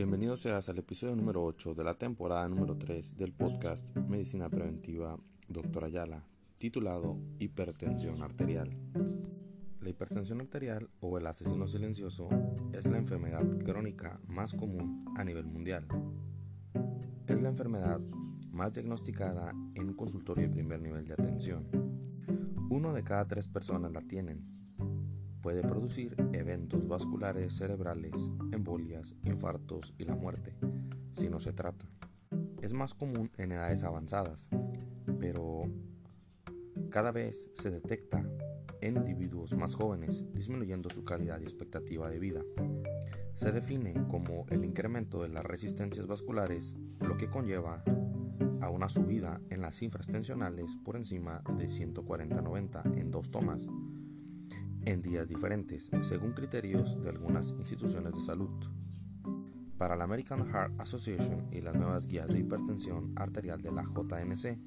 Bienvenido seas al episodio número 8 de la temporada número 3 del podcast Medicina Preventiva Dr. Ayala, titulado Hipertensión Arterial. La hipertensión arterial o el asesino silencioso es la enfermedad crónica más común a nivel mundial. Es la enfermedad más diagnosticada en un consultorio de primer nivel de atención. Uno de cada tres personas la tienen Puede producir eventos vasculares cerebrales, embolias, infartos y la muerte, si no se trata. Es más común en edades avanzadas, pero cada vez se detecta en individuos más jóvenes, disminuyendo su calidad y expectativa de vida. Se define como el incremento de las resistencias vasculares, lo que conlleva a una subida en las cifras tensionales por encima de 140-90 en dos tomas, en días diferentes, según criterios de algunas instituciones de salud. Para la American Heart Association y las nuevas guías de hipertensión arterial de la JNC,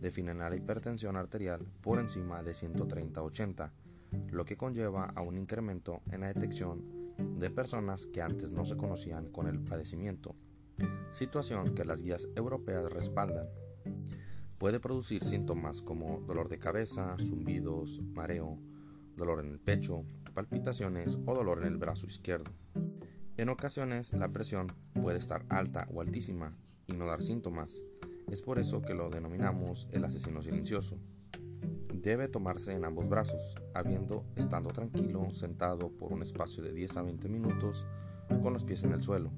definen a la hipertensión arterial por encima de 130-80, lo que conlleva a un incremento en la detección de personas que antes no se conocían con el padecimiento, situación que las guías europeas respaldan. Puede producir síntomas como dolor de cabeza, zumbidos, mareo, dolor en el pecho, palpitaciones o dolor en el brazo izquierdo. En ocasiones la presión puede estar alta o altísima y no dar síntomas. Es por eso que lo denominamos el asesino silencioso. Debe tomarse en ambos brazos, habiendo estando tranquilo, sentado por un espacio de 10 a 20 minutos con los pies en el suelo,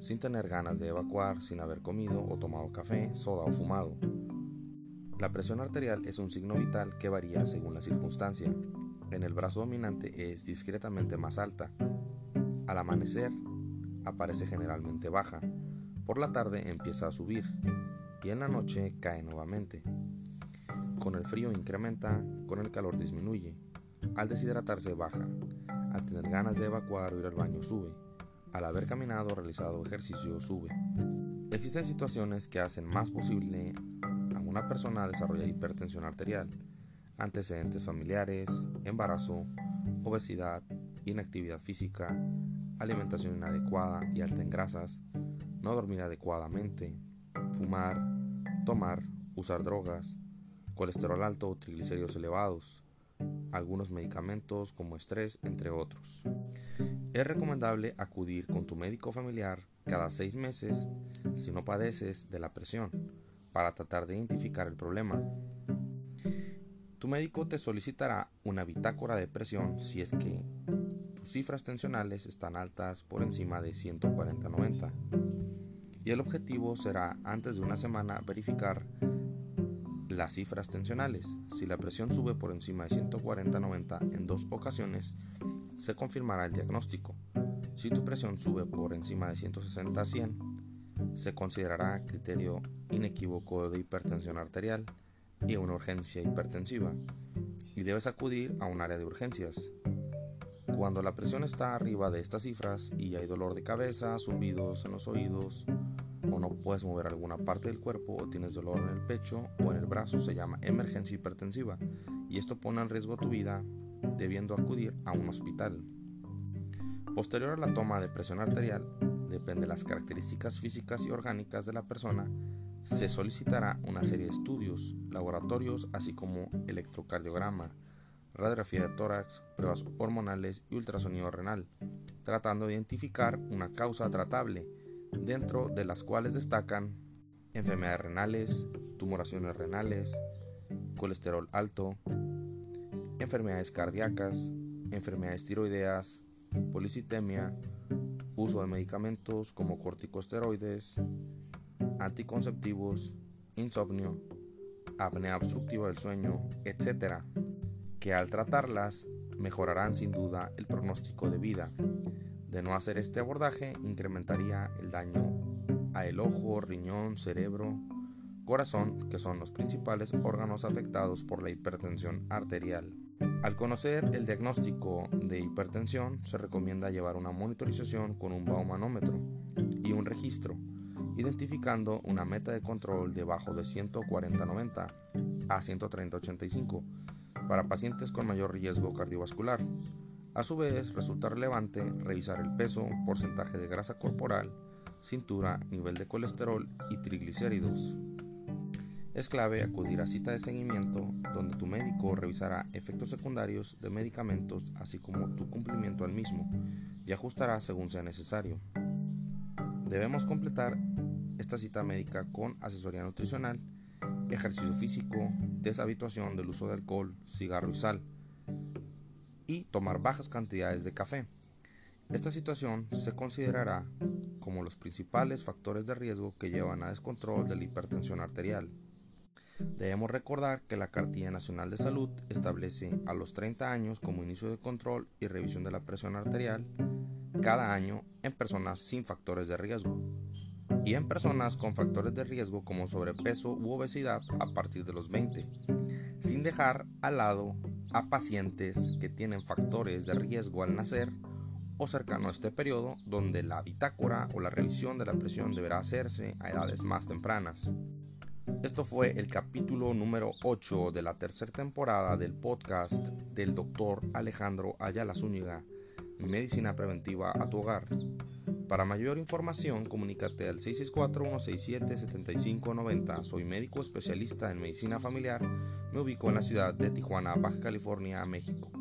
sin tener ganas de evacuar, sin haber comido o tomado café, soda o fumado. La presión arterial es un signo vital que varía según la circunstancia en el brazo dominante es discretamente más alta. Al amanecer aparece generalmente baja. Por la tarde empieza a subir y en la noche cae nuevamente. Con el frío incrementa, con el calor disminuye. Al deshidratarse baja. Al tener ganas de evacuar o ir al baño sube. Al haber caminado o realizado ejercicio sube. Existen situaciones que hacen más posible a una persona desarrollar hipertensión arterial antecedentes familiares, embarazo, obesidad, inactividad física, alimentación inadecuada y alta en grasas, no dormir adecuadamente, fumar, tomar, usar drogas, colesterol alto o triglicéridos elevados, algunos medicamentos como estrés, entre otros. Es recomendable acudir con tu médico familiar cada seis meses si no padeces de la presión para tratar de identificar el problema tu médico te solicitará una bitácora de presión si es que tus cifras tensionales están altas por encima de 140-90. Y el objetivo será antes de una semana verificar las cifras tensionales. Si la presión sube por encima de 140-90 en dos ocasiones, se confirmará el diagnóstico. Si tu presión sube por encima de 160-100, se considerará criterio inequívoco de hipertensión arterial y una urgencia hipertensiva y debes acudir a un área de urgencias. Cuando la presión está arriba de estas cifras y hay dolor de cabeza, zumbidos en los oídos, o no puedes mover alguna parte del cuerpo, o tienes dolor en el pecho o en el brazo, se llama emergencia hipertensiva y esto pone en riesgo tu vida debiendo acudir a un hospital. Posterior a la toma de presión arterial, depende de las características físicas y orgánicas de la persona, se solicitará una serie de estudios, laboratorios, así como electrocardiograma, radiografía de tórax, pruebas hormonales y ultrasonido renal, tratando de identificar una causa tratable, dentro de las cuales destacan enfermedades renales, tumoraciones renales, colesterol alto, enfermedades cardíacas, enfermedades tiroideas, policitemia, uso de medicamentos como corticosteroides, anticonceptivos, insomnio, apnea obstructiva del sueño, etc., que al tratarlas mejorarán sin duda el pronóstico de vida. De no hacer este abordaje, incrementaría el daño a el ojo, riñón, cerebro, corazón, que son los principales órganos afectados por la hipertensión arterial. Al conocer el diagnóstico de hipertensión, se recomienda llevar una monitorización con un baumanómetro y un registro identificando una meta de control debajo de 140-90 a 130-85 para pacientes con mayor riesgo cardiovascular. A su vez, resulta relevante revisar el peso, porcentaje de grasa corporal, cintura, nivel de colesterol y triglicéridos. Es clave acudir a cita de seguimiento donde tu médico revisará efectos secundarios de medicamentos así como tu cumplimiento al mismo y ajustará según sea necesario. Debemos completar esta cita médica con asesoría nutricional, ejercicio físico, deshabituación del uso de alcohol, cigarro y sal y tomar bajas cantidades de café. Esta situación se considerará como los principales factores de riesgo que llevan a descontrol de la hipertensión arterial. Debemos recordar que la Cartilla Nacional de Salud establece a los 30 años como inicio de control y revisión de la presión arterial cada año en personas sin factores de riesgo y en personas con factores de riesgo como sobrepeso u obesidad a partir de los 20, sin dejar al lado a pacientes que tienen factores de riesgo al nacer o cercano a este periodo donde la bitácora o la revisión de la presión deberá hacerse a edades más tempranas. Esto fue el capítulo número 8 de la tercera temporada del podcast del doctor Alejandro Ayala Zúñiga, Medicina Preventiva a tu Hogar. Para mayor información, comunícate al 664-167-7590. Soy médico especialista en medicina familiar. Me ubico en la ciudad de Tijuana, Baja California, México.